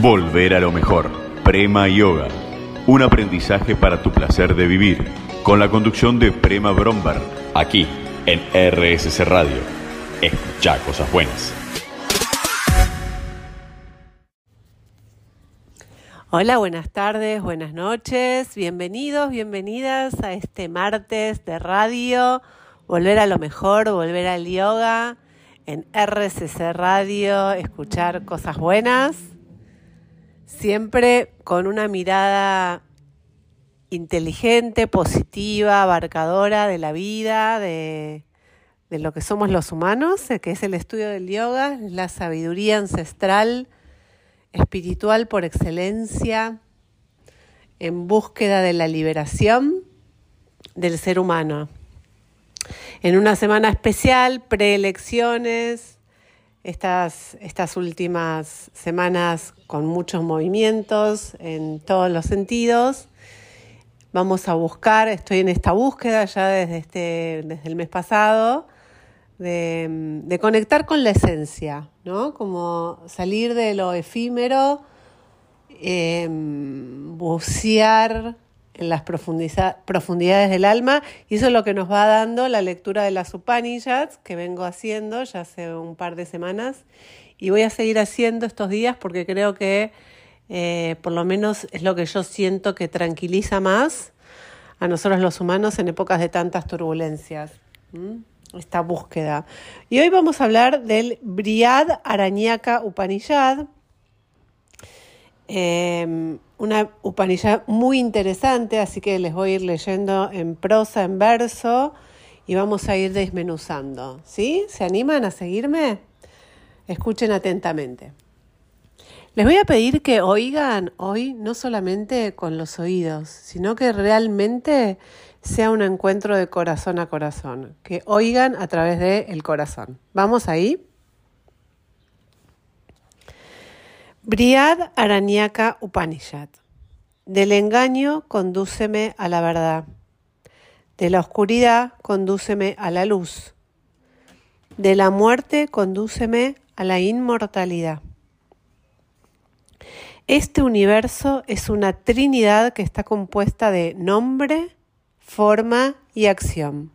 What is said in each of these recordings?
Volver a lo mejor. Prema Yoga. Un aprendizaje para tu placer de vivir. Con la conducción de Prema Bromberg. Aquí, en RSC Radio. Escucha cosas buenas. Hola, buenas tardes, buenas noches. Bienvenidos, bienvenidas a este martes de radio. Volver a lo mejor, volver al yoga en RCC Radio, escuchar cosas buenas siempre con una mirada inteligente, positiva, abarcadora de la vida, de, lo que somos los humanos, que es el estudio del yoga, la sabiduría ancestral, espiritual por excelencia, en búsqueda de la liberación del ser humano. En una semana especial, preelecciones, estas, estas últimas semanas con muchos movimientos en todos los sentidos. Vamos a buscar, estoy en esta búsqueda ya desde, este, desde el mes pasado, de, conectar con la esencia, ¿no? Como salir de lo efímero, em, bucear en las profundidades del alma y eso es lo que nos va dando la lectura de las Upanishads que vengo haciendo ya hace un par de semanas y voy a seguir haciendo estos días porque creo que eh, por lo menos es lo que yo siento que tranquiliza más a nosotros los humanos en épocas de tantas turbulencias. Esta búsqueda. Y hoy vamos a hablar del Briad Arañaka Upanishad. Em, una Upanishad muy interesante, así que les voy a ir leyendo en prosa, en verso, y vamos a ir desmenuzando. ¿Sí? ¿Se animan a seguirme? Escuchen atentamente. Les voy a pedir que oigan hoy no solamente con los oídos, sino que realmente sea un encuentro de corazón a corazón, que oigan a través del corazón. ¿Vamos ahí? Briad Aranyaka Upanishad. Del engaño condúceme a la verdad. De la oscuridad condúceme a la luz. De la muerte condúceme a la inmortalidad. Este universo es una trinidad que está compuesta de nombre, forma y acción.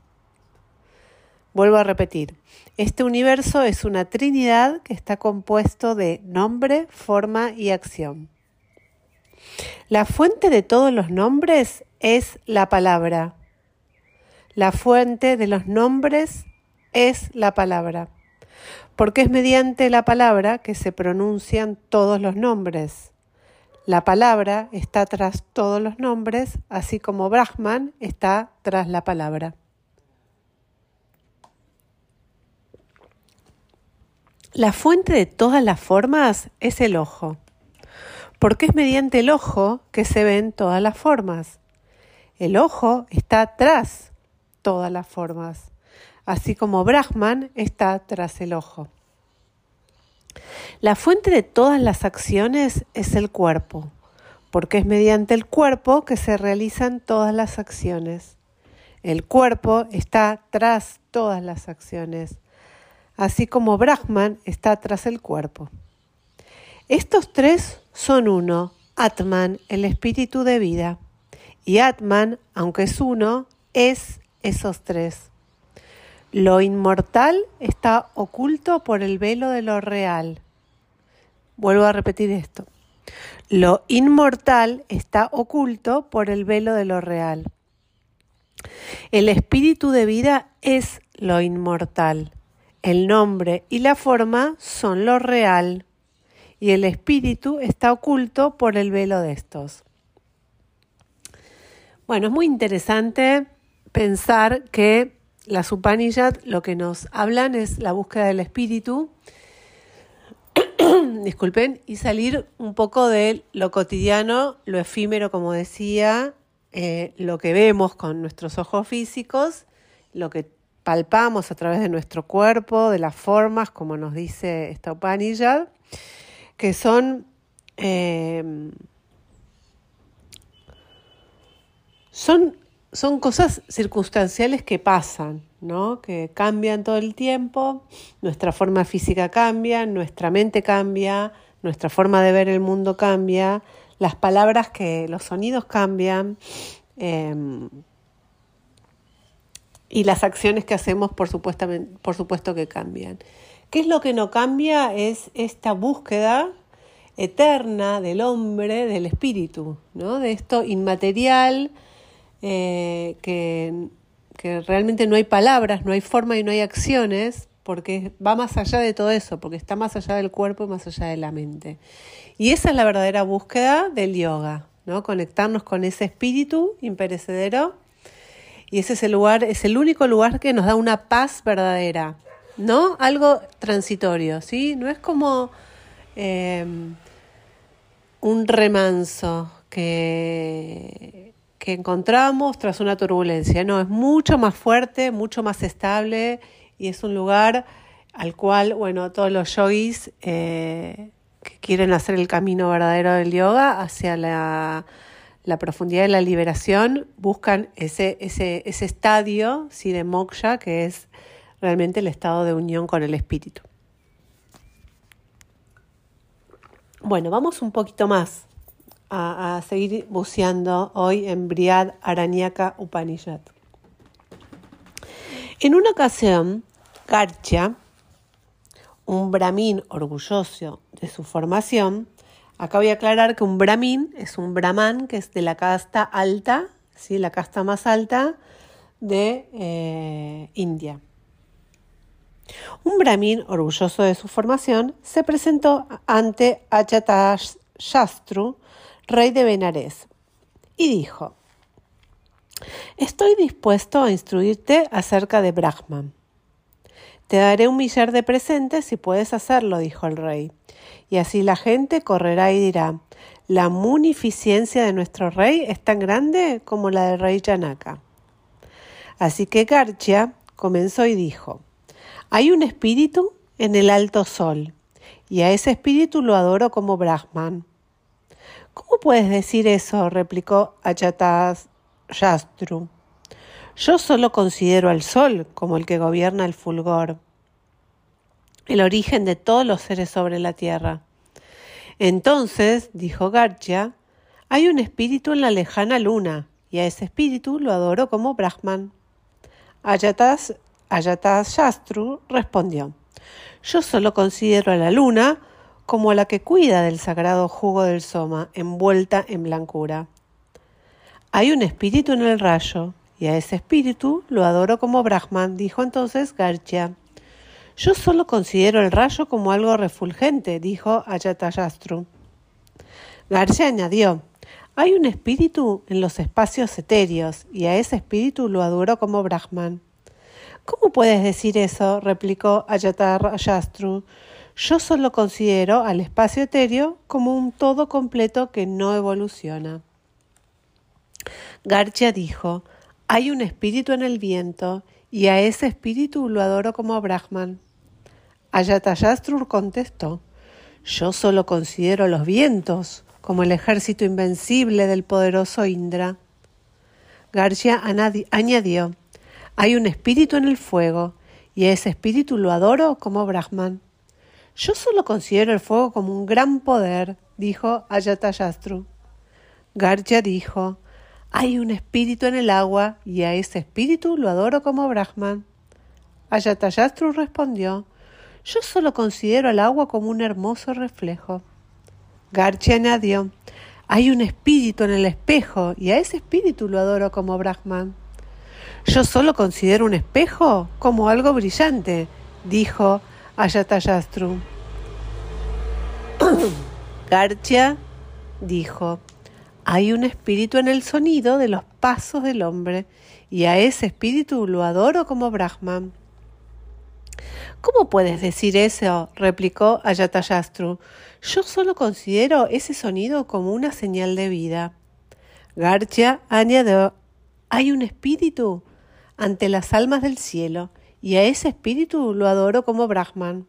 Vuelvo a repetir, este universo es una trinidad que está compuesto de nombre, forma y acción. La fuente de todos los nombres es la palabra. La fuente de los nombres es la palabra, porque es mediante la palabra que se pronuncian todos los nombres. La palabra está tras todos los nombres, así como Brahman está tras la palabra. La fuente de todas las formas es el ojo, porque es mediante el ojo que se ven todas las formas. El ojo está tras todas las formas, así como Brahman está tras el ojo. La fuente de todas las acciones es el cuerpo, porque es mediante el cuerpo que se realizan todas las acciones. El cuerpo está tras todas las acciones así como Brahman está tras el cuerpo. Estos tres son uno, Atman, el espíritu de vida, y Atman, aunque es uno, es esos tres. Lo inmortal está oculto por el velo de lo real. Vuelvo a repetir esto. Lo inmortal está oculto por el velo de lo real. El espíritu de vida es lo inmortal. El nombre y la forma son lo real y el espíritu está oculto por el velo de estos. Bueno, es muy interesante pensar que las Upanishad lo que nos hablan es la búsqueda del espíritu, disculpen, y salir un poco de lo cotidiano, lo efímero, como decía, eh, lo que vemos con nuestros ojos físicos, lo que palpamos a través de nuestro cuerpo, de las formas, como nos dice esta Upanishad, que son, em, son, son cosas circunstanciales que pasan, ¿no? que cambian todo el tiempo, nuestra forma física cambia, nuestra mente cambia, nuestra forma de ver el mundo cambia, las palabras que, los sonidos cambian em, y las acciones que hacemos por, por supuesto que cambian. ¿Qué es lo que no cambia? Es esta búsqueda eterna del hombre, del espíritu, ¿no? de esto inmaterial eh, que, que realmente no hay palabras, no hay forma y no hay acciones, porque va más allá de todo eso, porque está más allá del cuerpo y más allá de la mente. Y esa es la verdadera búsqueda del yoga, ¿no? Conectarnos con ese espíritu imperecedero. Y ese es el lugar, es el único lugar que nos da una paz verdadera, ¿no? Algo transitorio, ¿sí? No es como em, un remanso que, que encontramos tras una turbulencia, no, es mucho más fuerte, mucho más estable y es un lugar al cual, bueno, todos los yogis eh, que quieren hacer el camino verdadero del yoga hacia la, profundidad de la liberación buscan ese, ese, ese estadio ¿sí? de moksha que es realmente el estado de unión con el espíritu. Bueno, vamos un poquito más a, seguir buceando hoy en Briad Aranyaka Upanishad. En una ocasión, Garcha, un brahmin orgulloso de su formación, acá voy a aclarar que un brahmin es un brahman que es de la casta alta, ¿sí? la casta más alta de eh, India. Un brahmin orgulloso de su formación se presentó ante Shastru, rey de Benares, y dijo, Estoy dispuesto a instruirte acerca de Brahman. Te daré un millar de presentes si puedes hacerlo, dijo el rey. Y así la gente correrá y dirá, la munificiencia de nuestro rey es tan grande como la del rey Yanaka. Así que Garchia comenzó y dijo, hay un espíritu en el alto sol, y a ese espíritu lo adoro como Brahman. ¿Cómo puedes decir eso? replicó Achatas Yastru. Yo solo considero al sol como el que gobierna el fulgor, el origen de todos los seres sobre la tierra. Entonces, dijo Garcha, hay un espíritu en la lejana luna, y a ese espíritu lo adoro como Brahman. Ayatas, Ayatas Shastru respondió, yo solo considero a la luna como la que cuida del sagrado jugo del soma, envuelta en blancura. Hay un espíritu en el rayo, y a ese espíritu lo adoro como Brahman, dijo entonces Garcha. Yo solo considero el rayo como algo refulgente, dijo Ayatayastru. Garcha añadió, hay un espíritu en los espacios etéreos, y a ese espíritu lo adoro como Brahman. ¿Cómo puedes decir eso? replicó Ayatayastru. Yo solo considero al espacio etéreo como un todo completo que no evoluciona. Garcha dijo, hay un espíritu en el viento y a ese espíritu lo adoro como Brahman. Ayatayastru contestó, yo solo considero los vientos como el ejército invencible del poderoso Indra. Garcia añadió, hay un espíritu en el fuego y a ese espíritu lo adoro como Brahman. Yo solo considero el fuego como un gran poder, dijo Ayatayastru. Garcha dijo, hay un espíritu en el agua y a ese espíritu lo adoro como Brahman. Ayatayastru respondió, yo solo considero al agua como un hermoso reflejo. Garchi añadió, hay un espíritu en el espejo y a ese espíritu lo adoro como Brahman. Yo solo considero un espejo como algo brillante, dijo Ayatayastru. Garchia dijo, hay un espíritu en el sonido de los pasos del hombre, y a ese espíritu lo adoro como Brahman. ¿Cómo puedes decir eso? replicó Ayatayastru. Yo solo considero ese sonido como una señal de vida. Garcha añadió, hay un espíritu ante las almas del cielo, y a ese espíritu lo adoro como Brahman.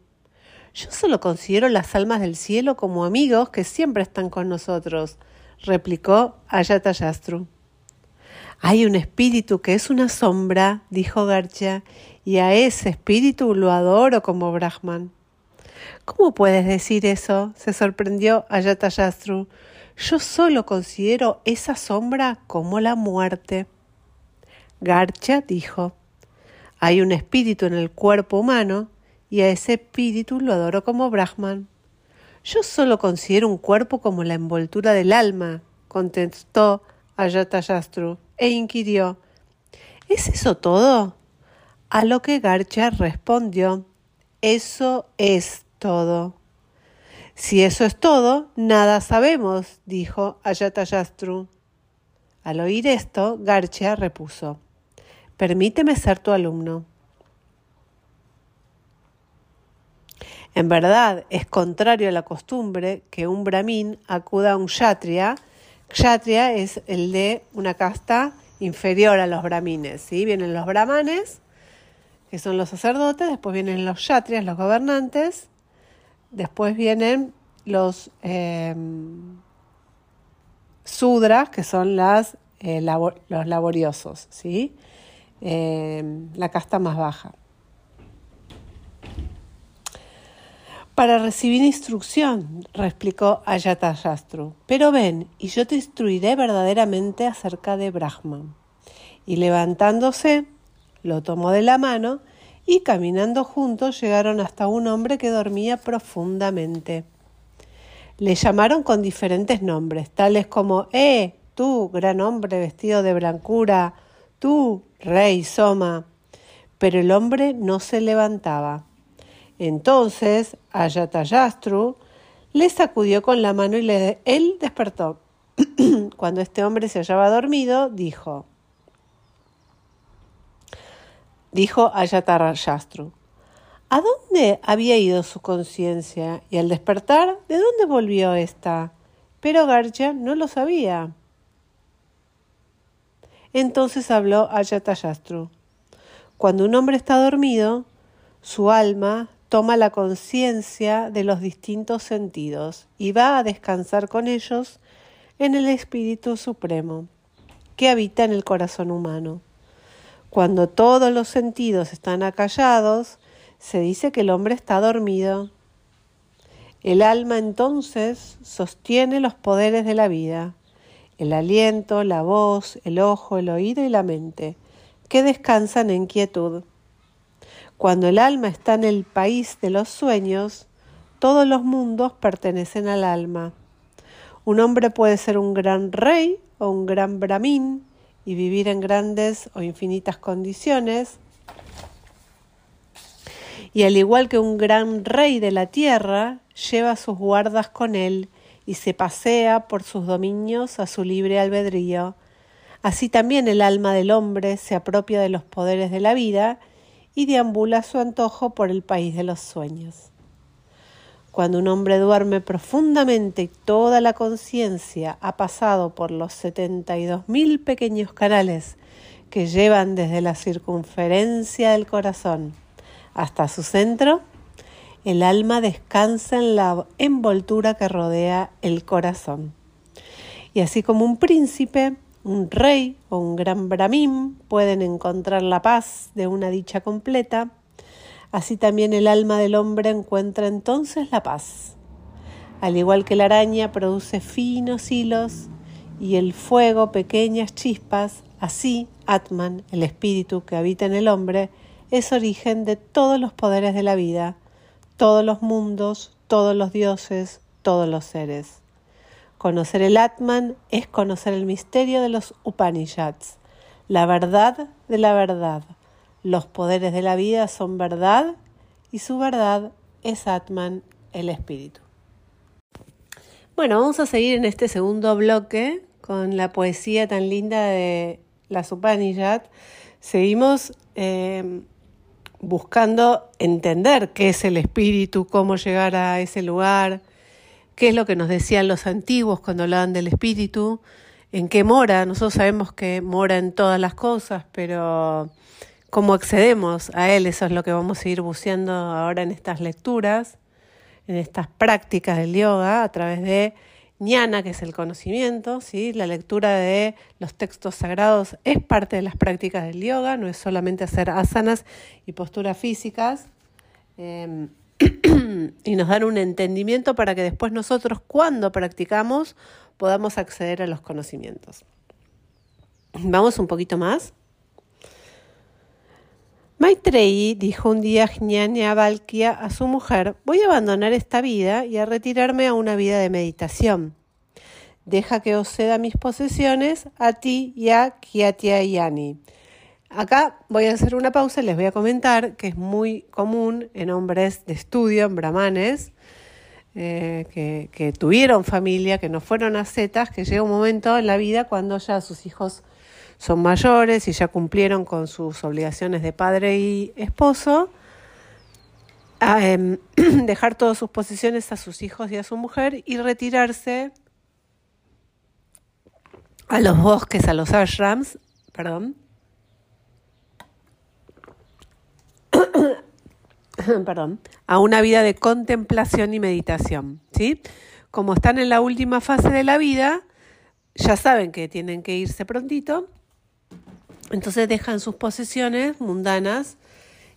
Yo solo considero las almas del cielo como amigos que siempre están con nosotros, replicó Ayatayastru. Hay un espíritu que es una sombra, dijo Garcha, y a ese espíritu lo adoro como Brahman. ¿Cómo puedes decir eso? se sorprendió Ayatayastru. Yo solo considero esa sombra como la muerte. Garcha dijo, hay un espíritu en el cuerpo humano y a ese espíritu lo adoro como Brahman. Yo solo considero un cuerpo como la envoltura del alma, contestó Ayatayastru e inquirió, ¿es eso todo? A lo que Garcha respondió, eso es todo. Si eso es todo, nada sabemos, dijo Ayatayastru. Al oír esto, Garcha repuso, Permíteme ser tu alumno. En verdad, es contrario a la costumbre que un brahmin acuda a un kshatriya. Kshatriya es el de una casta inferior a los brahmines. ¿sí? Vienen los brahmanes, que son los sacerdotes, después vienen los kshatriyas, los gobernantes, después vienen los em, sudras, que son las, eh, los laboriosos. ¿sí? Eh, la casta más baja. Para recibir instrucción, replicó Ayatayastru. Pero ven, y yo te instruiré verdaderamente acerca de Brahman. Y levantándose, lo tomó de la mano y caminando juntos llegaron hasta un hombre que dormía profundamente. Le llamaron con diferentes nombres, tales como ¡Eh! tú, gran hombre vestido de blancura, tú, rey Soma. Pero el hombre no se levantaba. Entonces Ayatayastru le sacudió con la mano y él despertó. Cuando este hombre se hallaba dormido, dijo, dijo Ayatayastru, ¿a dónde había ido su conciencia? Y al despertar, ¿de dónde volvió esta? Pero Garcha no lo sabía. Entonces habló Ayatayastru. Cuando un hombre está dormido, su alma toma la conciencia de los distintos sentidos y va a descansar con ellos en el Espíritu Supremo que habita en el corazón humano. Cuando todos los sentidos están acallados, se dice que el hombre está dormido. El alma entonces sostiene los poderes de la vida el aliento, la voz, el ojo, el oído y la mente, que descansan en quietud. Cuando el alma está en el país de los sueños, todos los mundos pertenecen al alma. Un hombre puede ser un gran rey o un gran brahmin y vivir en grandes o infinitas condiciones. Y al igual que un gran rey de la tierra, lleva sus guardas con él y se pasea por sus dominios a su libre albedrío. Así también el alma del hombre se apropia de los poderes de la vida y deambula su antojo por el país de los sueños. Cuando un hombre duerme profundamente y toda la conciencia ha pasado por los setenta y dos mil pequeños canales que llevan desde la circunferencia del corazón hasta su centro, el alma descansa en la envoltura que rodea el corazón. Y así como un príncipe, un rey o un gran brahmin pueden encontrar la paz de una dicha completa, así también el alma del hombre encuentra entonces la paz. Al igual que la araña produce finos hilos y el fuego pequeñas chispas, así Atman, el espíritu que habita en el hombre, es origen de todos los poderes de la vida, todos los mundos, todos los dioses, todos los seres. Conocer el Atman es conocer el misterio de los Upanishads, la verdad de la verdad. Los poderes de la vida son verdad y su verdad es Atman, el espíritu. Bueno, vamos a seguir en este segundo bloque con la poesía tan linda de las Upanishads. Seguimos eh, buscando entender qué es el espíritu, cómo llegar a ese lugar, qué es lo que nos decían los antiguos cuando hablaban del espíritu, en qué mora. Nosotros sabemos que mora en todas las cosas, pero cómo accedemos a él, eso es lo que vamos a ir buceando ahora en estas lecturas, en estas prácticas del yoga, a través de ñana, que es el conocimiento, ¿sí? la lectura de los textos sagrados es parte de las prácticas del yoga, no es solamente hacer asanas y posturas físicas. Em, y nos dan un entendimiento para que después nosotros, cuando practicamos, podamos acceder a los conocimientos. Vamos un poquito más. Maitreyi dijo un día a Valkia a su mujer, voy a abandonar esta vida y a retirarme a una vida de meditación. Deja que os ceda mis posesiones a ti y a Yani. Acá voy a hacer una pausa y les voy a comentar que es muy común en hombres de estudio, en brahmanes, eh, que, que, tuvieron familia, que no fueron ascetas, que llega un momento en la vida cuando ya sus hijos son mayores y ya cumplieron con sus obligaciones de padre y esposo, em, dejar todas sus posesiones a sus hijos y a su mujer y retirarse a los bosques, a los ashrams, perdón, perdón, a una vida de contemplación y meditación, ¿sí? Como están en la última fase de la vida, ya saben que tienen que irse prontito entonces dejan sus posesiones mundanas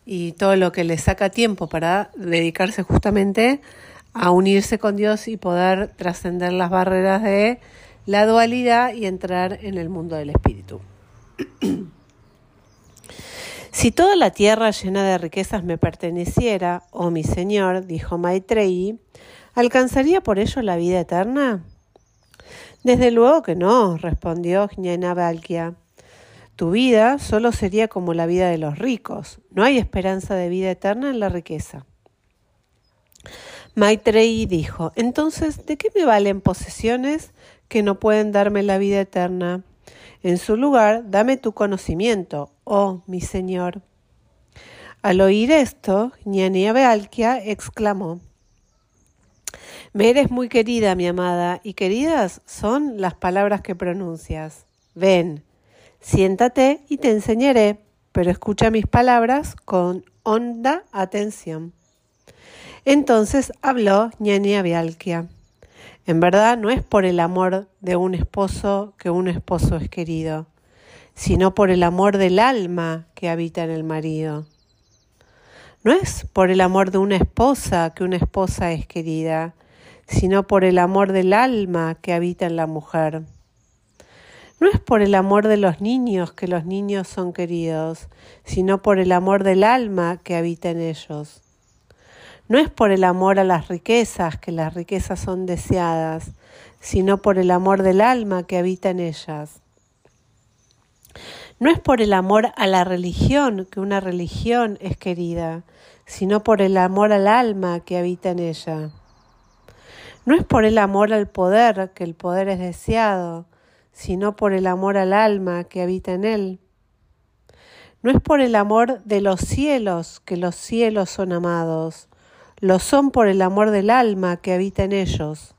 y todo lo que les saca tiempo para dedicarse justamente a unirse con Dios y poder trascender las barreras de la dualidad y entrar en el mundo del espíritu. si toda la tierra llena de riquezas me perteneciera, oh mi Señor, dijo Maitreyi, ¿alcanzaría por ello la vida eterna? Desde luego que no, respondió Jnana Valkia. Tu vida solo sería como la vida de los ricos. No hay esperanza de vida eterna en la riqueza. Maitreyi dijo, entonces, ¿de qué me valen posesiones que no pueden darme la vida eterna? En su lugar, dame tu conocimiento, oh mi Señor. Al oír esto, Ñania Bealquia exclamó, Me eres muy querida, mi amada, y queridas son las palabras que pronuncias. Ven, Siéntate y te enseñaré, pero escucha mis palabras con honda atención. Entonces habló Ñania Bialquia. En verdad no es por el amor de un esposo que un esposo es querido, sino por el amor del alma que habita en el marido. No es por el amor de una esposa que una esposa es querida, sino por el amor del alma que habita en la mujer. No es por el amor de los niños que los niños son queridos, sino por el amor del alma que habita en ellos. No es por el amor a las riquezas que las riquezas son deseadas, sino por el amor del alma que habita en ellas. No es por el amor a la religión que una religión es querida, sino por el amor al alma que habita en ella. No es por el amor al poder que el poder es deseado, sino por el amor al alma que habita en él. No es por el amor de los cielos que los cielos son amados, lo son por el amor del alma que habita en ellos.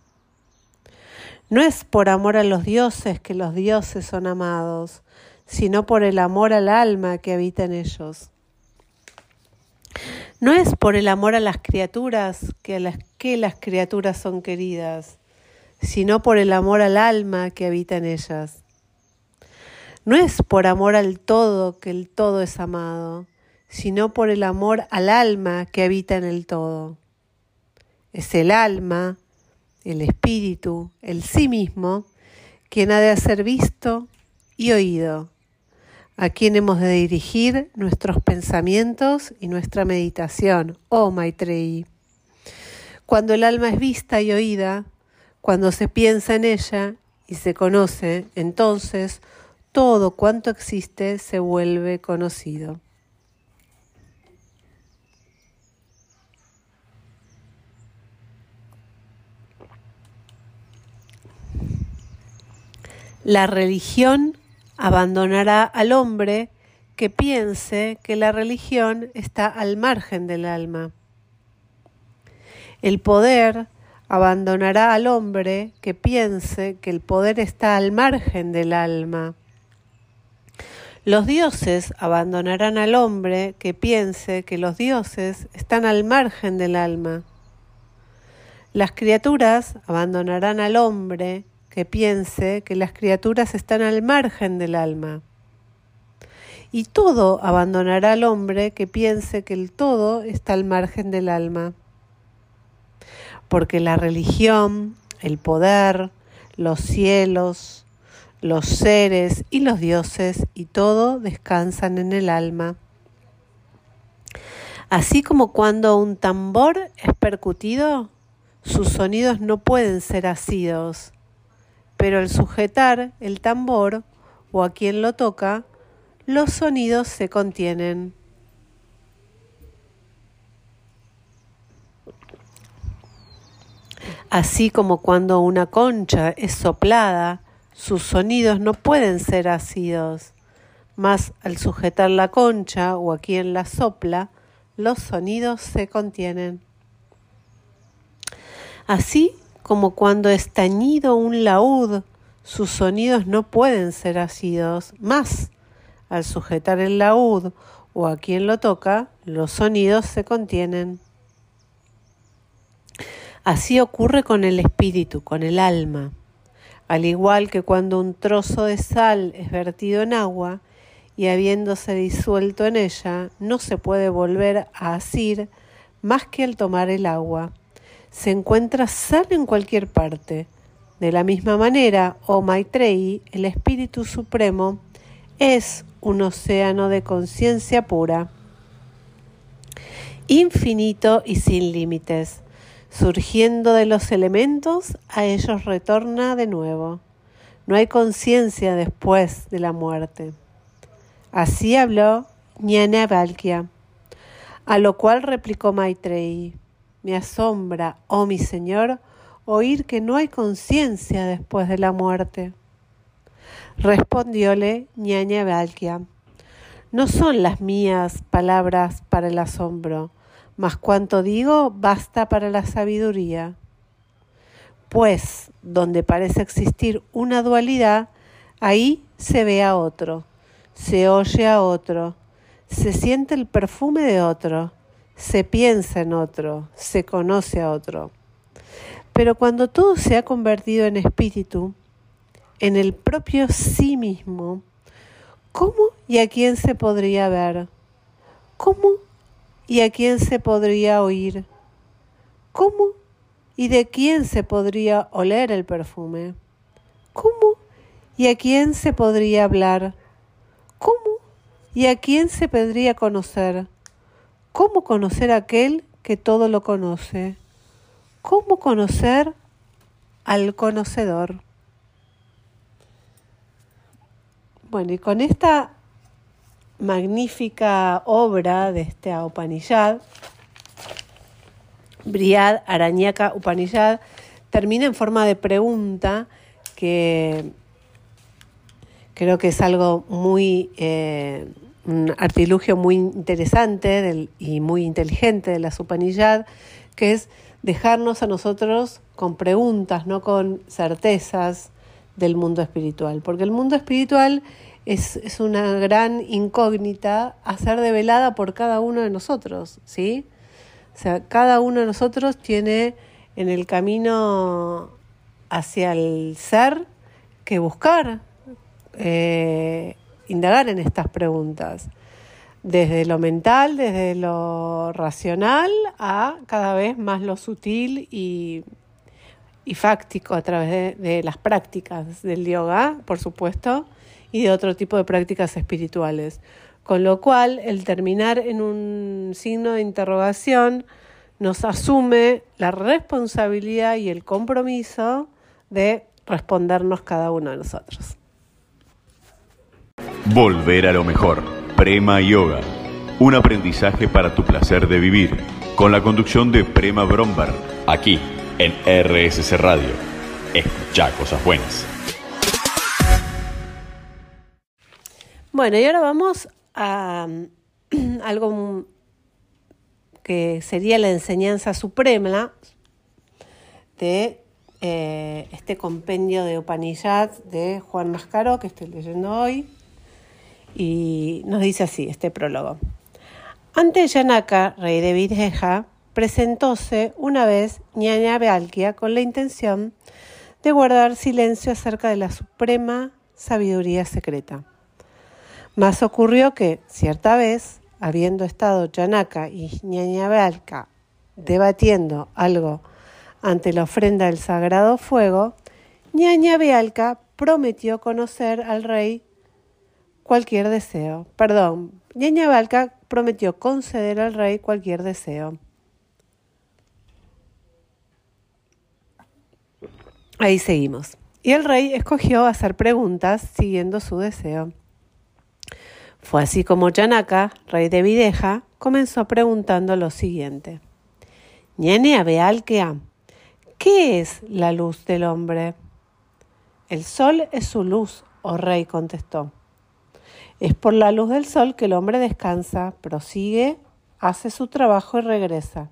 No es por amor a los dioses que los dioses son amados, sino por el amor al alma que habita en ellos. No es por el amor a las criaturas que, las, que las criaturas son queridas, sino por el amor al alma que habita en ellas. No es por amor al todo que el todo es amado, sino por el amor al alma que habita en el todo. Es el alma, el espíritu, el sí mismo, quien ha de ser visto y oído, a quien hemos de dirigir nuestros pensamientos y nuestra meditación, oh Maitreyi. Cuando el alma es vista y oída, cuando se piensa en ella y se conoce, entonces todo cuanto existe se vuelve conocido. La religión abandonará al hombre que piense que la religión está al margen del alma. El poder abandonará al hombre que piense que el poder está al margen del alma. Los dioses abandonarán al hombre que piense que los dioses están al margen del alma. Las criaturas abandonarán al hombre que piense que las criaturas están al margen del alma. Y todo abandonará al hombre que piense que el todo está al margen del alma. Porque la religión, el poder, los cielos, los seres y los dioses y todo descansan en el alma. Así como cuando un tambor es percutido, sus sonidos no pueden ser asidos, pero al sujetar el tambor o a quien lo toca, los sonidos se contienen. Así como cuando una concha es soplada, sus sonidos no pueden ser asidos, mas al sujetar la concha o a quien la sopla, los sonidos se contienen. Así como cuando es tañido un laúd, sus sonidos no pueden ser asidos, mas al sujetar el laúd o a quien lo toca, los sonidos se contienen. Así ocurre con el espíritu, con el alma. Al igual que cuando un trozo de sal es vertido en agua y habiéndose disuelto en ella, no se puede volver a asir más que al tomar el agua. Se encuentra sal en cualquier parte. De la misma manera, oh Maitreyi, el Espíritu Supremo es un océano de conciencia pura, infinito y sin límites Surgiendo de los elementos, a ellos retorna de nuevo. No hay conciencia después de la muerte. Así habló Ñana Valkia, a lo cual replicó Maitreyi, me asombra, oh mi señor, oír que no hay conciencia después de la muerte. Respondióle Ñaña Valkia, no son las mías palabras para el asombro, mas cuanto digo basta para la sabiduría. Pues donde parece existir una dualidad, ahí se ve a otro, se oye a otro, se siente el perfume de otro, se piensa en otro, se conoce a otro. Pero cuando todo se ha convertido en espíritu, en el propio sí mismo, ¿cómo y a quién se podría ver? ¿Cómo ¿Y a quién se podría oír? ¿Cómo? ¿Y de quién se podría oler el perfume? ¿Cómo? ¿Y a quién se podría hablar? ¿Cómo? ¿Y a quién se podría conocer? ¿Cómo conocer a aquel que todo lo conoce? ¿Cómo conocer al conocedor? Bueno, y con esta magnífica obra de este Upanishad, Briad Arañaka Upanishad, termina en forma de pregunta que creo que es algo muy, eh, un artilugio muy interesante y muy inteligente de la Upanishad, que es dejarnos a nosotros con preguntas, no con certezas del mundo espiritual, porque el mundo espiritual es, es, una gran incógnita a ser develada por cada uno de nosotros, ¿sí? O sea, cada uno de nosotros tiene en el camino hacia el ser que buscar, eh, indagar en estas preguntas, desde lo mental, desde lo racional, a cada vez más lo sutil y, y fáctico a través de, de las prácticas del yoga, por supuesto, y de otro tipo de prácticas espirituales. Con lo cual, el terminar en un signo de interrogación nos asume la responsabilidad y el compromiso de respondernos cada uno de nosotros. Volver a lo mejor. Prema Yoga. Un aprendizaje para tu placer de vivir. Con la conducción de Prema Bromberg. Aquí, en RSC Radio. Escucha cosas buenas. Bueno, y ahora vamos a algo que sería la enseñanza suprema de eh, este compendio de Upanishad de Juan Mascaro que estoy leyendo hoy. Y nos dice así este prólogo. Ante Yanaka, rey de Videja, presentóse una vez Ñaña Bealquia con la intención de guardar silencio acerca de la suprema sabiduría secreta. Más ocurrió que, cierta vez, habiendo estado Yanaka y Ñañabalca debatiendo algo ante la ofrenda del sagrado fuego, ñaña Bealca prometió conocer al rey cualquier deseo. Perdón, ñaña Bealca prometió conceder al rey cualquier deseo. Ahí seguimos. Y el rey escogió hacer preguntas siguiendo su deseo. Fue así como Yanaka, rey de Videja, comenzó preguntando lo siguiente. Ñene Bealkea, ¿qué es la luz del hombre? El sol es su luz, oh rey, contestó. Es por la luz del sol que el hombre descansa, prosigue, hace su trabajo y regresa.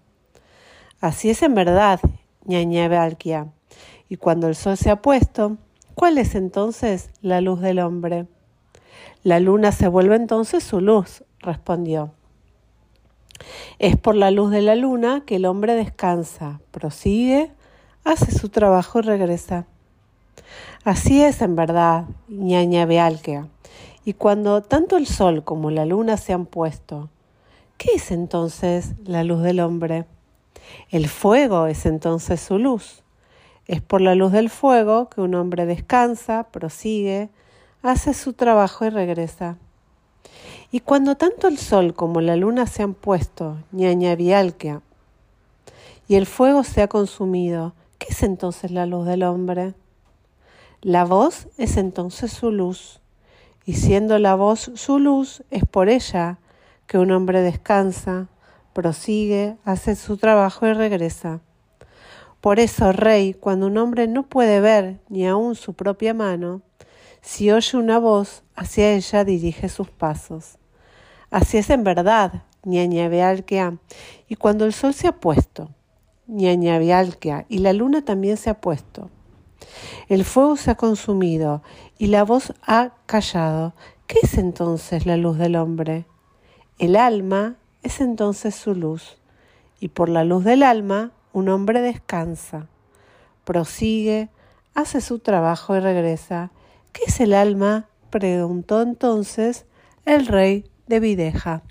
Así es en verdad, ñaña Bealkia. Y cuando el sol se ha puesto, ¿cuál es entonces la luz del hombre? La luna se vuelve entonces su luz, respondió. Es por la luz de la luna que el hombre descansa, prosigue, hace su trabajo y regresa. Así es en verdad, ñaña Bealquea. Y cuando tanto el sol como la luna se han puesto, ¿qué es entonces la luz del hombre? El fuego es entonces su luz. Es por la luz del fuego que un hombre descansa, prosigue, hace su trabajo y regresa. Y cuando tanto el sol como la luna se han puesto, ñaña vialquia, y el fuego se ha consumido, ¿qué es entonces la luz del hombre? La voz es entonces su luz, y siendo la voz su luz, es por ella que un hombre descansa, prosigue, hace su trabajo y regresa. Por eso, Rey, cuando un hombre no puede ver ni aun su propia mano, si oye una voz, hacia ella dirige sus pasos. Así es en verdad, ñañabealquea. Y cuando el sol se ha puesto, ñañabealquea, y la luna también se ha puesto. El fuego se ha consumido y la voz ha callado. ¿Qué es entonces la luz del hombre? El alma es entonces su luz, y por la luz del alma un hombre descansa, prosigue, hace su trabajo y regresa, ¿Qué es el alma? preguntó entonces el rey de Videja.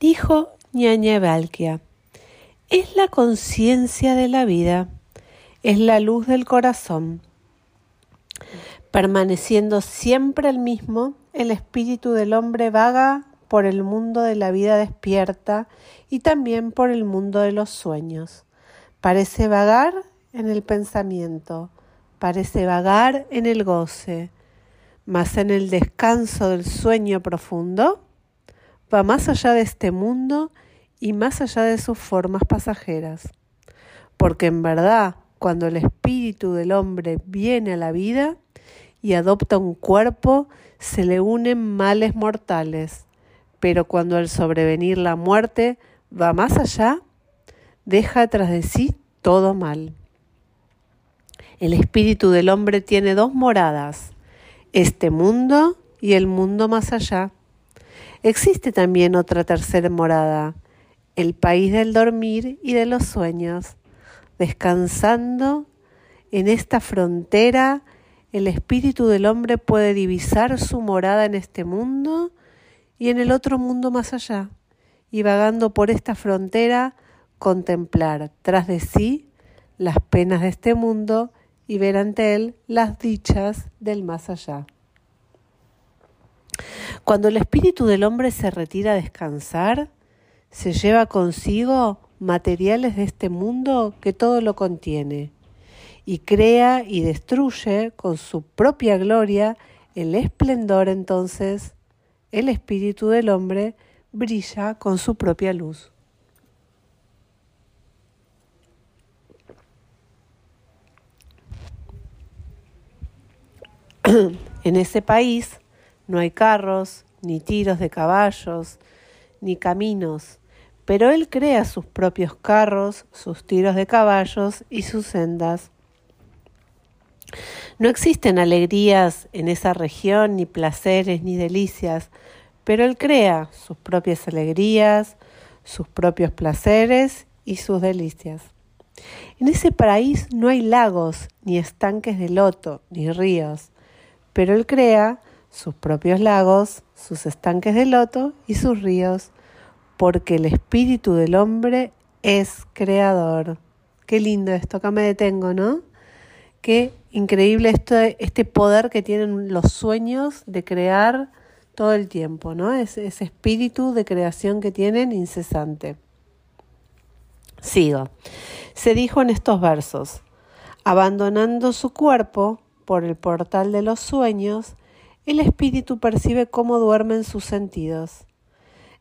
Dijo ñaña Valkia, es la conciencia de la vida, es la luz del corazón. Permaneciendo siempre el mismo, el espíritu del hombre vaga por el mundo de la vida despierta y también por el mundo de los sueños. Parece vagar en el pensamiento, parece vagar en el goce, mas en el descanso del sueño profundo va más allá de este mundo y más allá de sus formas pasajeras. Porque en verdad, cuando el espíritu del hombre viene a la vida y adopta un cuerpo, se le unen males mortales, pero cuando al sobrevenir la muerte va más allá, deja tras de sí todo mal. El espíritu del hombre tiene dos moradas, este mundo y el mundo más allá. Existe también otra tercera morada, el país del dormir y de los sueños. Descansando en esta frontera, el espíritu del hombre puede divisar su morada en este mundo y en el otro mundo más allá, y vagando por esta frontera, contemplar tras de sí las penas de este mundo y ver ante él las dichas del más allá. Cuando el espíritu del hombre se retira a descansar, se lleva consigo materiales de este mundo que todo lo contiene, y crea y destruye con su propia gloria el esplendor entonces el espíritu del hombre brilla con su propia luz. en ese país no hay carros, ni tiros de caballos, ni caminos, pero él crea sus propios carros, sus tiros de caballos y sus sendas. No existen alegrías en esa región, ni placeres, ni delicias, pero Él crea sus propias alegrías, sus propios placeres y sus delicias. En ese país no hay lagos, ni estanques de loto, ni ríos, pero Él crea sus propios lagos, sus estanques de loto y sus ríos, porque el espíritu del hombre es creador. Qué lindo esto, acá me detengo, ¿no? Qué increíble este poder que tienen los sueños de crear todo el tiempo, ¿no? Ese espíritu de creación que tienen incesante. Sigo. Se dijo en estos versos, abandonando su cuerpo por el portal de los sueños, el espíritu percibe cómo duermen sus sentidos.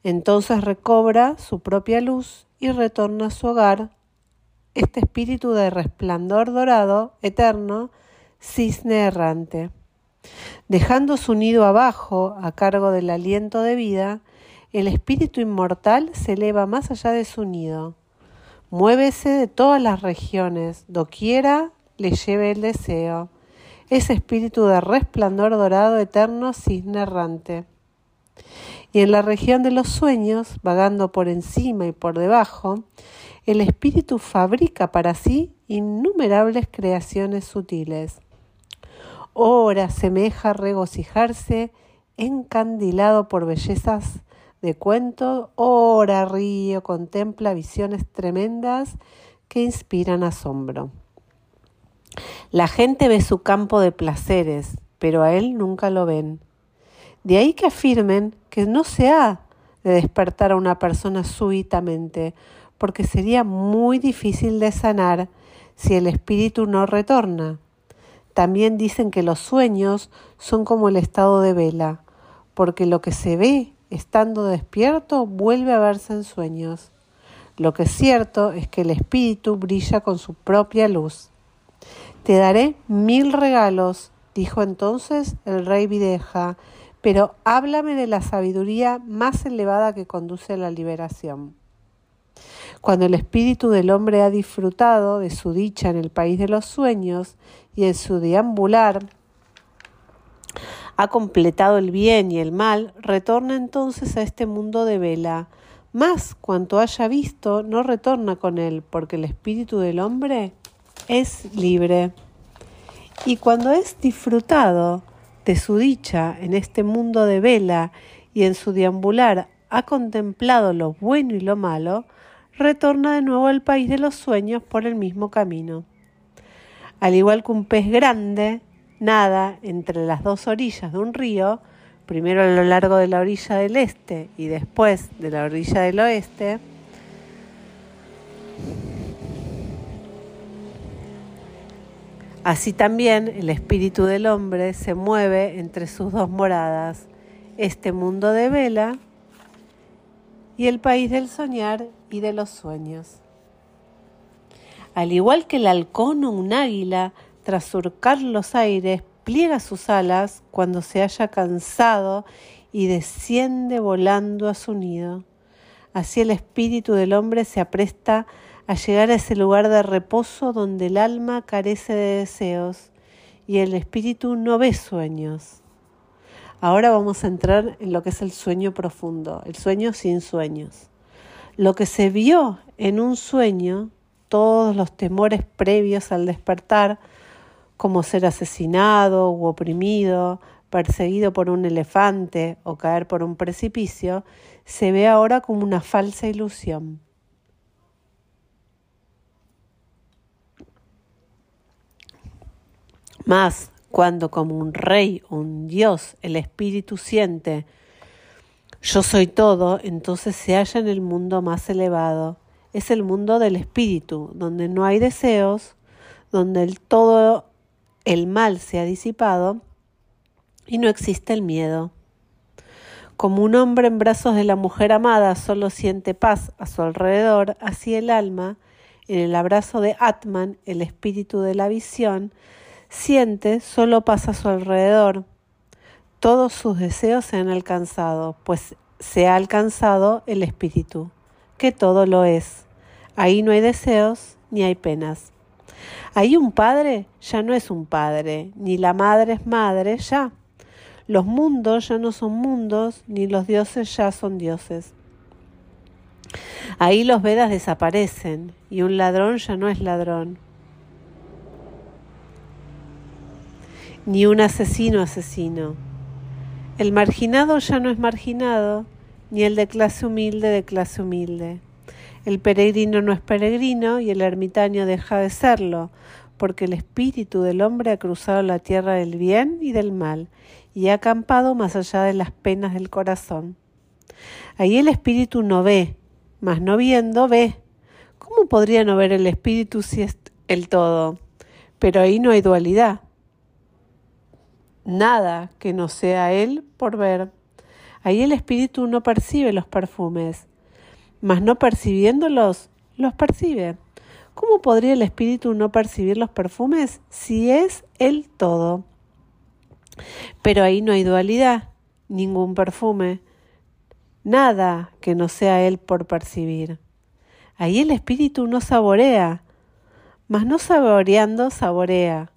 Entonces recobra su propia luz y retorna a su hogar, este espíritu de resplandor dorado, eterno, cisne errante. Dejando su nido abajo a cargo del aliento de vida, el espíritu inmortal se eleva más allá de su nido. Muévese de todas las regiones, doquiera le lleve el deseo. Ese espíritu de resplandor dorado eterno cisne errante. Y en la región de los sueños, vagando por encima y por debajo, el espíritu fabrica para sí innumerables creaciones sutiles. Ora semeja regocijarse encandilado por bellezas de cuento, ora río contempla visiones tremendas que inspiran asombro. La gente ve su campo de placeres, pero a él nunca lo ven. De ahí que afirmen que no se ha de despertar a una persona súbitamente, porque sería muy difícil de sanar si el espíritu no retorna. También dicen que los sueños son como el estado de vela, porque lo que se ve estando despierto vuelve a verse en sueños. Lo que es cierto es que el espíritu brilla con su propia luz. Te daré mil regalos, dijo entonces el rey Videja, pero háblame de la sabiduría más elevada que conduce a la liberación. Cuando el espíritu del hombre ha disfrutado de su dicha en el país de los sueños y en su deambular, ha completado el bien y el mal, retorna entonces a este mundo de vela. Más cuanto haya visto, no retorna con él, porque el espíritu del hombre es libre. Y cuando es disfrutado de su dicha en este mundo de vela y en su deambular ha contemplado lo bueno y lo malo, retorna de nuevo al país de los sueños por el mismo camino. Al igual que un pez grande nada entre las dos orillas de un río, primero a lo largo de la orilla del este y después de la orilla del oeste, Así también el espíritu del hombre se mueve entre sus dos moradas, este mundo de vela y el país del soñar y de los sueños. Al igual que el halcón o un águila, tras surcar los aires, pliega sus alas cuando se haya cansado y desciende volando a su nido. Así el espíritu del hombre se apresta a llegar a ese lugar de reposo donde el alma carece de deseos y el espíritu no ve sueños. Ahora vamos a entrar en lo que es el sueño profundo, el sueño sin sueños. Lo que se vio en un sueño, todos los temores previos al despertar, como ser asesinado u oprimido, perseguido por un elefante o caer por un precipicio, se ve ahora como una falsa ilusión. Más cuando como un rey o un dios el espíritu siente yo soy todo, entonces se halla en el mundo más elevado. Es el mundo del espíritu, donde no hay deseos, donde todo el mal se ha disipado y no existe el miedo. Como un hombre en brazos de la mujer amada solo siente paz a su alrededor, así el alma, en el abrazo de Atman, el espíritu de la visión, siente solo paz a su alrededor. Todos sus deseos se han alcanzado, pues se ha alcanzado el espíritu, que todo lo es. Ahí no hay deseos ni hay penas. Ahí un padre ya no es un padre, ni la madre es madre ya. Los mundos ya no son mundos, ni los dioses ya son dioses. Ahí los Vedas desaparecen y un ladrón ya no es ladrón. Ni un asesino asesino. El marginado ya no es marginado, ni el de clase humilde de clase humilde. El peregrino no es peregrino y el ermitaño deja de serlo, porque el espíritu del hombre ha cruzado la tierra del bien y del mal y ha acampado más allá de las penas del corazón. Ahí el espíritu no ve, mas no viendo ve. ¿Cómo podría no ver el espíritu si es el todo? Pero ahí no hay dualidad. Nada que no sea él por ver. Ahí el espíritu no percibe los perfumes, mas no percibiéndolos, los percibe. ¿Cómo podría el espíritu no percibir los perfumes si es el todo? Pero ahí no hay dualidad, ningún perfume, nada que no sea él por percibir. Ahí el espíritu no saborea, mas no saboreando saborea.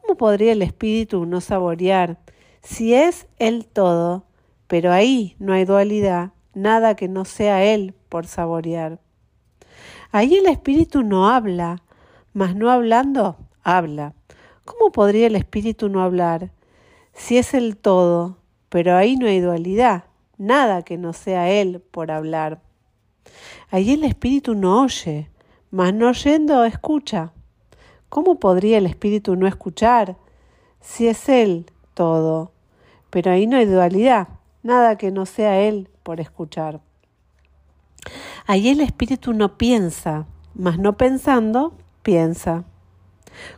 ¿Cómo podría el espíritu no saborear si es el todo? Pero ahí no hay dualidad, nada que no sea él por saborear. Ahí el espíritu no habla, mas no hablando, habla. ¿Cómo podría el espíritu no hablar? Si es el todo, pero ahí no hay dualidad, nada que no sea él por hablar. Ahí el espíritu no oye, mas no oyendo escucha. ¿Cómo podría el espíritu no escuchar? Si es él todo, pero ahí no hay dualidad, nada que no sea él por escuchar. Ahí el espíritu no piensa, mas no pensando, piensa.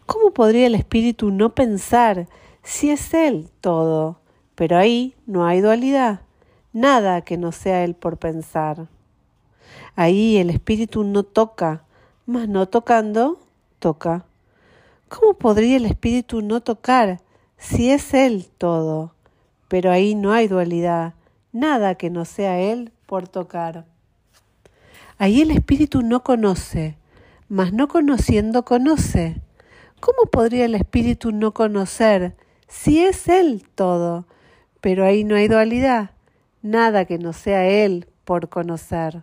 ¿Cómo podría el espíritu no pensar si es él todo? Pero ahí no hay dualidad, nada que no sea él por pensar. Ahí el espíritu no toca, mas no tocando, toca. ¿Cómo podría el espíritu no tocar si es él todo? Pero ahí no hay dualidad, nada que no sea él por tocar. Ahí el espíritu no conoce, mas no conociendo conoce. ¿Cómo podría el espíritu no conocer si es él todo? Pero ahí no hay dualidad, nada que no sea él por conocer.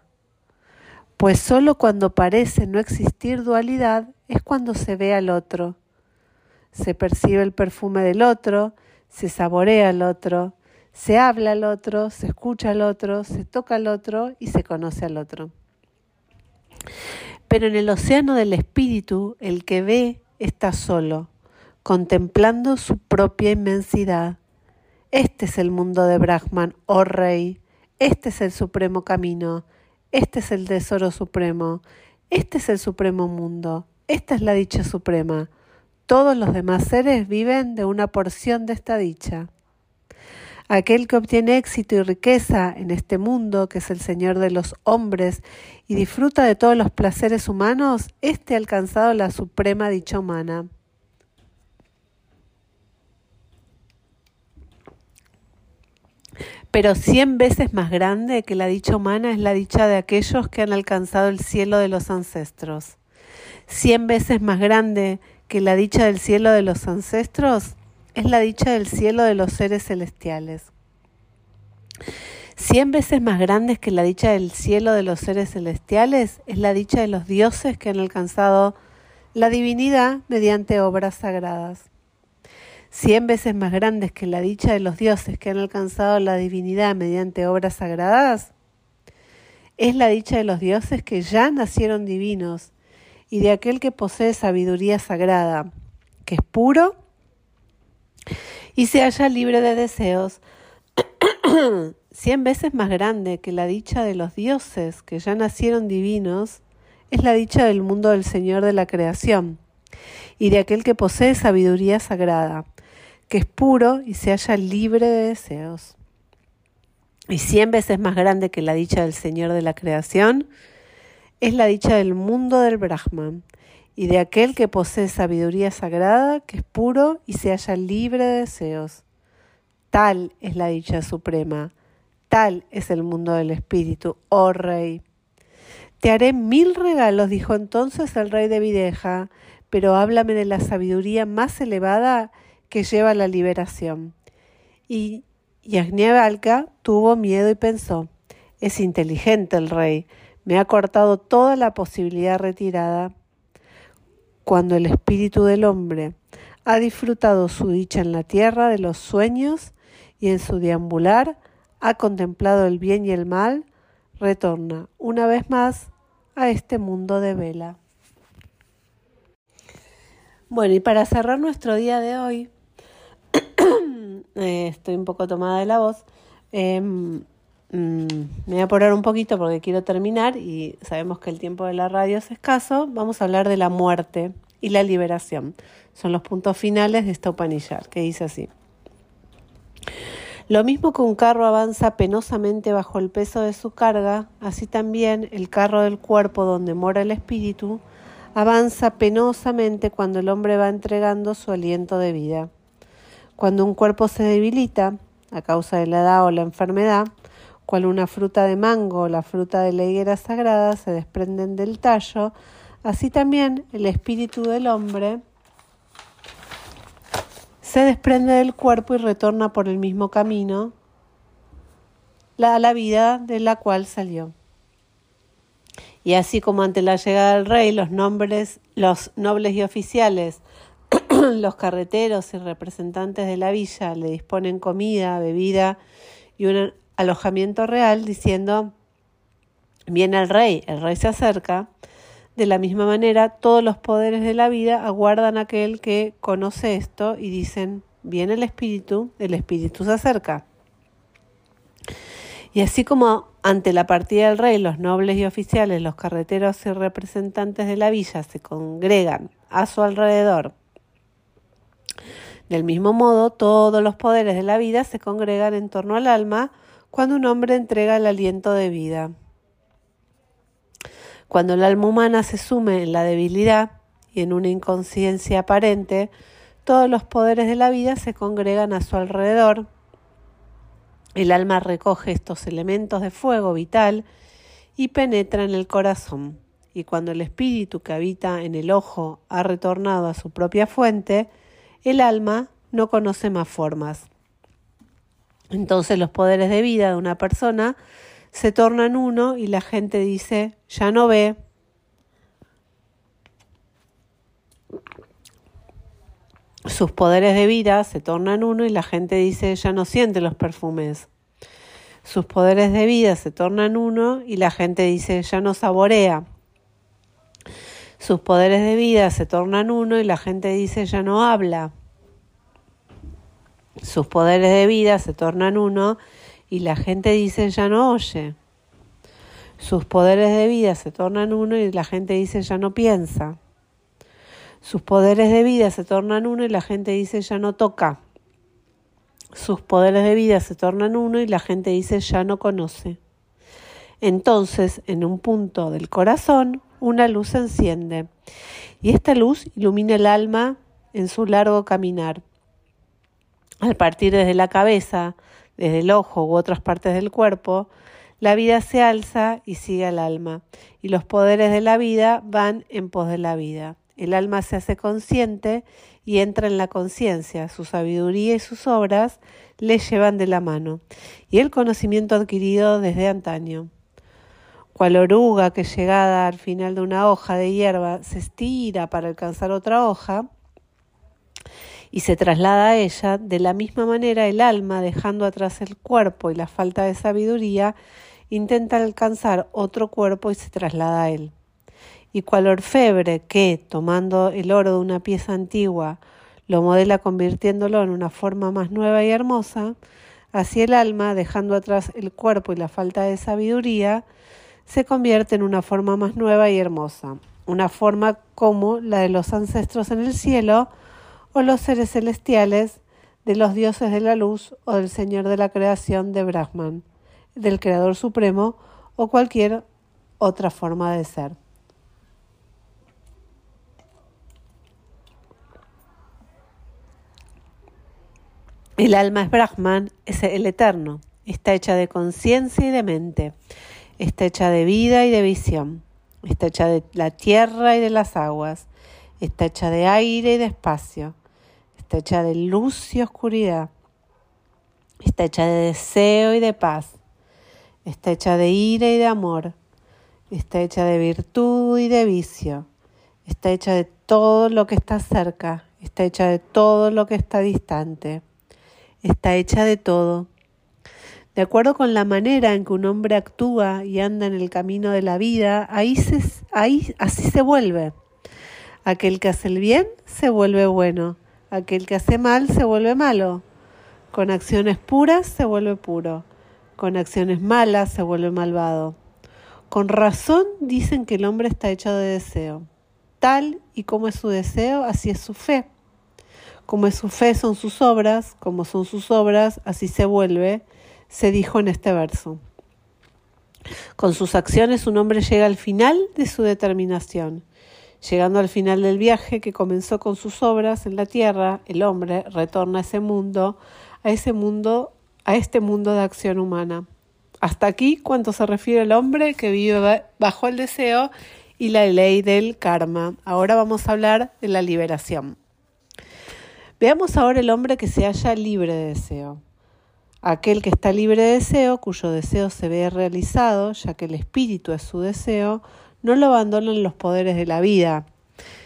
Pues sólo cuando parece no existir dualidad es cuando se ve al otro. Se percibe el perfume del otro, se saborea al otro, se habla al otro, se escucha al otro, se toca al otro y se conoce al otro. Pero en el océano del espíritu, el que ve está solo, contemplando su propia inmensidad. Este es el mundo de Brahman, oh rey. Este es el supremo camino. Este es el tesoro supremo. Este es el supremo mundo. Esta es la dicha suprema. Todos los demás seres viven de una porción de esta dicha. Aquel que obtiene éxito y riqueza en este mundo, que es el Señor de los hombres, y disfruta de todos los placeres humanos, éste ha alcanzado la suprema dicha humana. Pero cien veces más grande que la dicha humana es la dicha de aquellos que han alcanzado el cielo de los ancestros. Cien veces más grande que la dicha del cielo de los ancestros es la dicha del cielo de los seres celestiales. Cien veces más grandes que la dicha del cielo de los seres celestiales es la dicha de los dioses que han alcanzado la divinidad mediante obras sagradas. Cien veces más grandes que la dicha de los dioses que han alcanzado la divinidad mediante obras sagradas es la dicha de los dioses que ya nacieron divinos y de aquel que posee sabiduría sagrada, que es puro y se halla libre de deseos, cien veces más grande que la dicha de los dioses que ya nacieron divinos, es la dicha del mundo del Señor de la creación, y de aquel que posee sabiduría sagrada, que es puro y se halla libre de deseos. Y cien veces más grande que la dicha del Señor de la creación, es la dicha del mundo del Brahman, y de aquel que posee sabiduría sagrada, que es puro y se halla libre de deseos. Tal es la dicha suprema, tal es el mundo del espíritu, oh rey. Te haré mil regalos, dijo entonces el rey de Videja, pero háblame de la sabiduría más elevada que lleva a la liberación. Y Yagniabalca tuvo miedo y pensó, es inteligente el rey, me ha cortado toda la posibilidad retirada cuando el espíritu del hombre ha disfrutado su dicha en la tierra de los sueños y en su deambular ha contemplado el bien y el mal, retorna una vez más a este mundo de vela. Bueno, y para cerrar nuestro día de hoy, eh, estoy un poco tomada de la voz, em, me voy a apurar un poquito porque quiero terminar y sabemos que el tiempo de la radio es escaso, vamos a hablar de la muerte y la liberación. Son los puntos finales de esta Upanishad, que dice así. Lo mismo que un carro avanza penosamente bajo el peso de su carga, así también el carro del cuerpo donde mora el espíritu avanza penosamente cuando el hombre va entregando su aliento de vida. Cuando un cuerpo se debilita, a causa de la edad o la enfermedad, cual una fruta de mango o la fruta de la higuera sagrada se desprenden del tallo, así también el espíritu del hombre se desprende del cuerpo y retorna por el mismo camino a la vida de la cual salió. Y así como ante la llegada del rey, los, nombres, los nobles y oficiales, los carreteros y representantes de la villa le disponen comida, bebida y un alojamiento real, diciendo, viene el rey, el rey se acerca. De la misma manera, todos los poderes de la vida aguardan a aquel que conoce esto y dicen, viene el espíritu, el espíritu se acerca. Y así como ante la partida del rey los nobles y oficiales, los carreteros y representantes de la villa se congregan a su alrededor, del mismo modo todos los poderes de la vida se congregan en torno al alma cuando un hombre entrega el aliento de vida. Cuando el alma humana se sume en la debilidad y en una inconsciencia aparente, todos los poderes de la vida se congregan a su alrededor el alma recoge estos elementos de fuego vital y penetra en el corazón. Y cuando el espíritu que habita en el ojo ha retornado a su propia fuente, el alma no conoce más formas. Entonces los poderes de vida de una persona se tornan uno y la gente dice, ya no ve. Sus poderes de vida se tornan uno y la gente dice, ya no siente los perfumes sus poderes de vida se tornan uno y la gente dice ya no saborea. Sus poderes de vida se tornan uno y la gente dice ya no habla. Sus poderes de vida se tornan uno y la gente dice ya no oye. Sus poderes de vida se tornan uno y la gente dice ya no piensa. Sus poderes de vida se tornan uno y la gente dice ya no toca sus poderes de vida se tornan uno y la gente dice ya no conoce. Entonces, en un punto del corazón, una luz se enciende y esta luz ilumina el alma en su largo caminar. Al partir desde la cabeza, desde el ojo u otras partes del cuerpo, la vida se alza y sigue al alma, y los poderes de la vida van en pos de la vida. El alma se hace consciente y entra en la conciencia. Su sabiduría y sus obras le llevan de la mano. Y el conocimiento adquirido desde antaño. Cual oruga que llegada al final de una hoja de hierba se estira para alcanzar otra hoja y se traslada a ella, de la misma manera el alma, dejando atrás el cuerpo y la falta de sabiduría, intenta alcanzar otro cuerpo y se traslada a él. Y cual orfebre que, tomando el oro de una pieza antigua, lo modela convirtiéndolo en una forma más nueva y hermosa, así el alma, dejando atrás el cuerpo y la falta de sabiduría, se convierte en una forma más nueva y hermosa, una forma como la de los ancestros en el cielo o los seres celestiales, de los dioses de la luz o del Señor de la creación de Brahman, del Creador Supremo o cualquier otra forma de ser. El alma es Brahman, es el eterno. Está hecha de conciencia y de mente. Está hecha de vida y de visión. Está hecha de la tierra y de las aguas. Está hecha de aire y de espacio. Está hecha de luz y oscuridad. Está hecha de deseo y de paz. Está hecha de ira y de amor. Está hecha de virtud y de vicio. Está hecha de todo lo que está cerca. Está hecha de todo lo que está distante está hecha de todo. De acuerdo con la manera en que un hombre actúa y anda en el camino de la vida, ahí, se, ahí así se vuelve. Aquel que hace el bien se vuelve bueno, aquel que hace mal se vuelve malo. Con acciones puras se vuelve puro, con acciones malas se vuelve malvado. Con razón dicen que el hombre está hecho de deseo. Tal y como es su deseo, así es su fe. Como es su fe son sus obras, como son sus obras, así se vuelve, se dijo en este verso. Con sus acciones un hombre llega al final de su determinación. Llegando al final del viaje que comenzó con sus obras en la tierra, el hombre retorna a ese mundo, a ese mundo, a este mundo de acción humana. Hasta aquí cuanto se refiere al hombre que vive bajo el deseo y la ley del karma. Ahora vamos a hablar de la liberación. Veamos ahora el hombre que se halla libre de deseo. Aquel que está libre de deseo, cuyo deseo se ve realizado, ya que el espíritu es su deseo, no lo abandonan los poderes de la vida.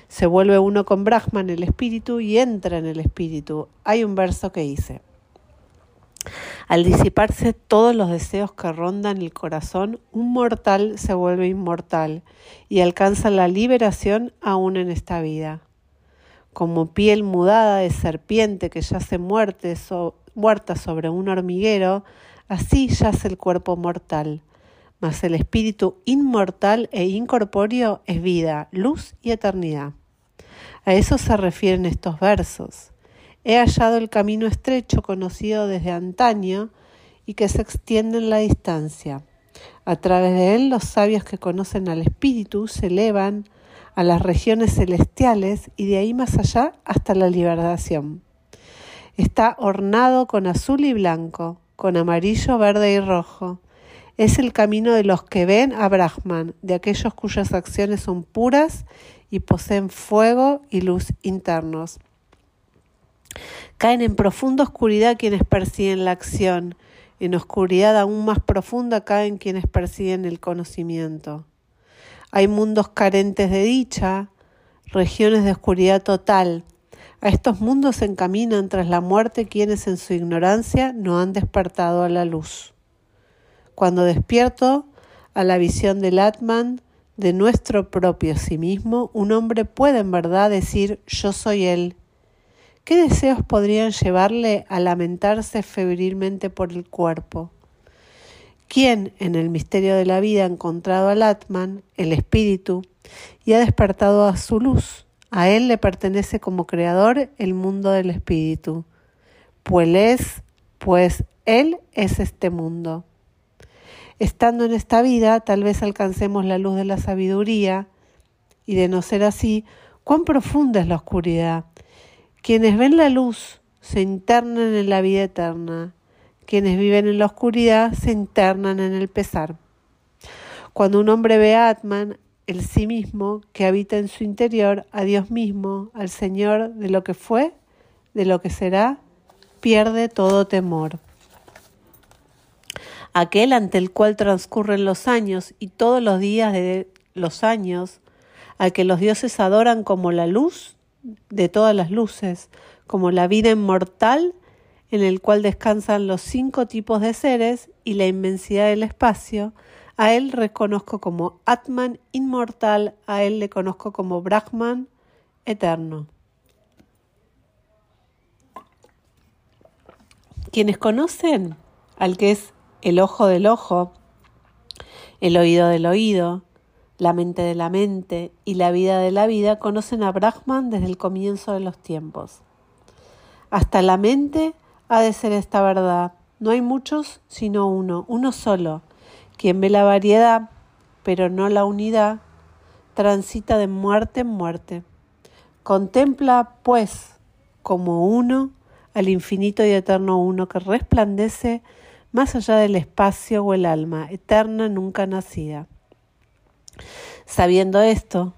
Se vuelve uno con Brahman, el espíritu, y entra en el espíritu. Hay un verso que dice, al disiparse todos los deseos que rondan el corazón, un mortal se vuelve inmortal y alcanza la liberación aún en esta vida. Como piel mudada de serpiente que yace muerte muerta sobre un hormiguero, así yace el cuerpo mortal. Mas el espíritu inmortal e incorpóreo es vida, luz y eternidad. A eso se refieren estos versos. He hallado el camino estrecho conocido desde antaño y que se extiende en la distancia. A través de él los sabios que conocen al espíritu se elevan a las regiones celestiales y de ahí más allá hasta la liberación. Está ornado con azul y blanco, con amarillo, verde y rojo. Es el camino de los que ven a Brahman, de aquellos cuyas acciones son puras y poseen fuego y luz internos. Caen en profunda oscuridad quienes persiguen la acción, en oscuridad aún más profunda caen quienes persiguen el conocimiento. Hay mundos carentes de dicha, regiones de oscuridad total, a estos mundos se encaminan tras la muerte quienes en su ignorancia no han despertado a la luz. Cuando despierto a la visión del Atman, de nuestro propio sí mismo, un hombre puede en verdad decir yo soy él. ¿Qué deseos podrían llevarle a lamentarse febrilmente por el cuerpo? ¿Quién en el misterio de la vida ha encontrado al Atman, el espíritu, y ha despertado a su luz? A Él le pertenece como creador el mundo del espíritu, pues es, pues Él es este mundo. Estando en esta vida, tal vez alcancemos la luz de la sabiduría, y de no ser así, cuán profunda es la oscuridad. Quienes ven la luz se internan en la vida eterna, quienes viven en la oscuridad se internan en el pesar. Cuando un hombre ve a Atman, el sí mismo que habita en su interior, a Dios mismo, al Señor de lo que fue, de lo que será, pierde todo temor. Aquel ante el cual transcurren los años y todos los días de los años, al que los dioses adoran como la luz de todas las luces, como la vida inmortal en el cual descansan los cinco tipos de seres y la inmensidad del espacio, a él reconozco como Atman inmortal, a él le conozco como Brahman eterno. Quienes conocen al que es el ojo del ojo, el oído del oído, la mente de la mente y la vida de la vida, conocen a Brahman desde el comienzo de los tiempos. Hasta la mente ha de ser esta verdad. No hay muchos, sino uno, uno solo, quien ve la variedad, pero no la unidad, transita de muerte en muerte. Contempla, pues, como uno al infinito y eterno uno que resplandece más allá del espacio o el alma, eterna nunca nacida. Sabiendo esto,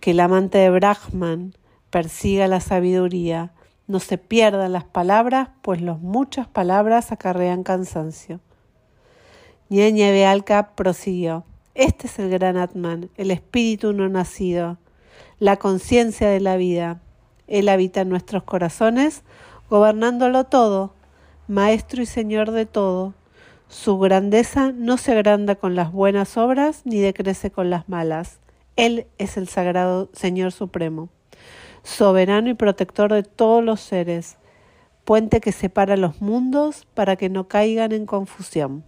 que el amante de Brahman persiga la sabiduría, no se pierdan las palabras, pues las muchas palabras acarrean cansancio. Ñeñe Bealca prosiguió. Este es el gran Atman, el espíritu no nacido, la conciencia de la vida. Él habita en nuestros corazones, gobernándolo todo, Maestro y Señor de todo. Su grandeza no se agranda con las buenas obras ni decrece con las malas. Él es el sagrado Señor Supremo, soberano y protector de todos los seres, puente que separa los mundos para que no caigan en confusión.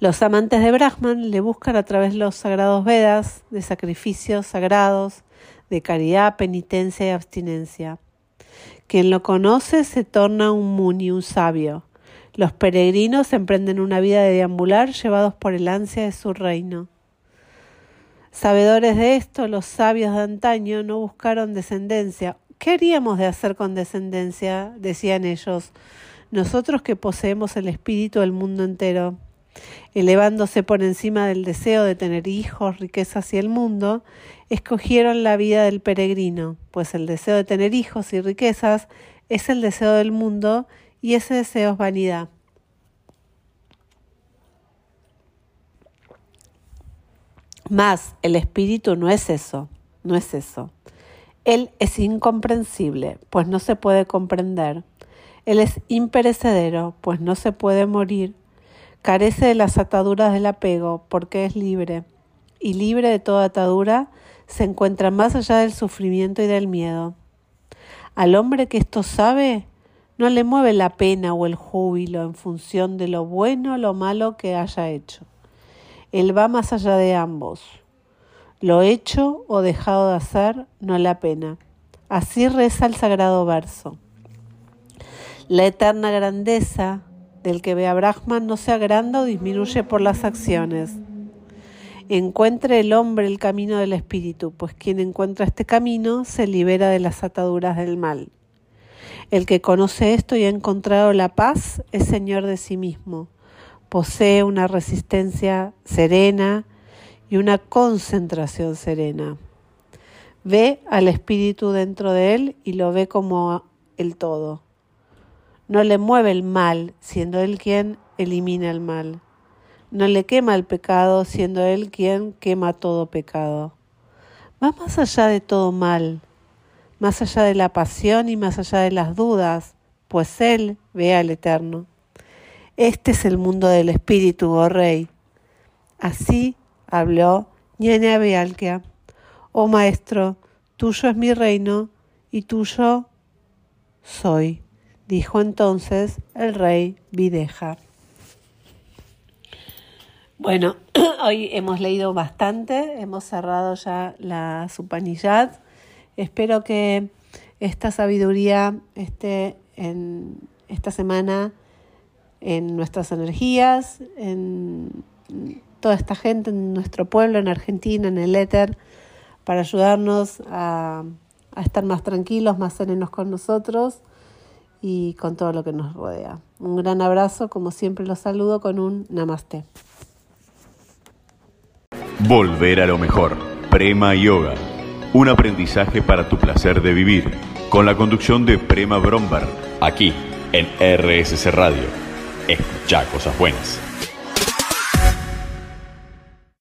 Los amantes de Brahman le buscan a través de los sagrados Vedas, de sacrificios sagrados, de caridad, penitencia y abstinencia. Quien lo conoce se torna un muni, un sabio. Los peregrinos emprenden una vida de deambular llevados por el ansia de su reino. Sabedores de esto, los sabios de antaño no buscaron descendencia. ¿Qué haríamos de hacer con descendencia? decían ellos, nosotros que poseemos el espíritu del mundo entero elevándose por encima del deseo de tener hijos, riquezas y el mundo, escogieron la vida del peregrino, pues el deseo de tener hijos y riquezas es el deseo del mundo y ese deseo es vanidad. Más, el espíritu no es eso, no es eso. Él es incomprensible, pues no se puede comprender. Él es imperecedero, pues no se puede morir Carece de las ataduras del apego porque es libre, y libre de toda atadura se encuentra más allá del sufrimiento y del miedo. Al hombre que esto sabe, no le mueve la pena o el júbilo en función de lo bueno o lo malo que haya hecho. Él va más allá de ambos. Lo hecho o dejado de hacer no la pena. Así reza el sagrado verso. La eterna grandeza del que ve a Brahman no se agranda o disminuye por las acciones. Encuentre el hombre el camino del espíritu, pues quien encuentra este camino se libera de las ataduras del mal. El que conoce esto y ha encontrado la paz es señor de sí mismo, posee una resistencia serena y una concentración serena. Ve al espíritu dentro de él y lo ve como el todo. No le mueve el mal, siendo Él quien elimina el mal. No le quema el pecado, siendo Él quien quema todo pecado. Va más allá de todo mal, más allá de la pasión y más allá de las dudas, pues Él ve al Eterno. Este es el mundo del Espíritu, oh Rey. Así habló Ñene Bealquia. Oh Maestro, tuyo es mi reino y tuyo soy dijo entonces el rey Videja. Bueno, hoy hemos leído bastante, hemos cerrado ya la Supanillat. Espero que esta sabiduría esté en esta semana en nuestras energías, en toda esta gente, en nuestro pueblo, en Argentina, en el éter, para ayudarnos a, a estar más tranquilos, más serenos con nosotros y con todo lo que nos rodea. Un gran abrazo, como siempre los saludo con un namaste. Volver a lo mejor. Prema Yoga. Un aprendizaje para tu placer de vivir. Con la conducción de Prema Bromberg. Aquí en RSC Radio. Escucha cosas buenas.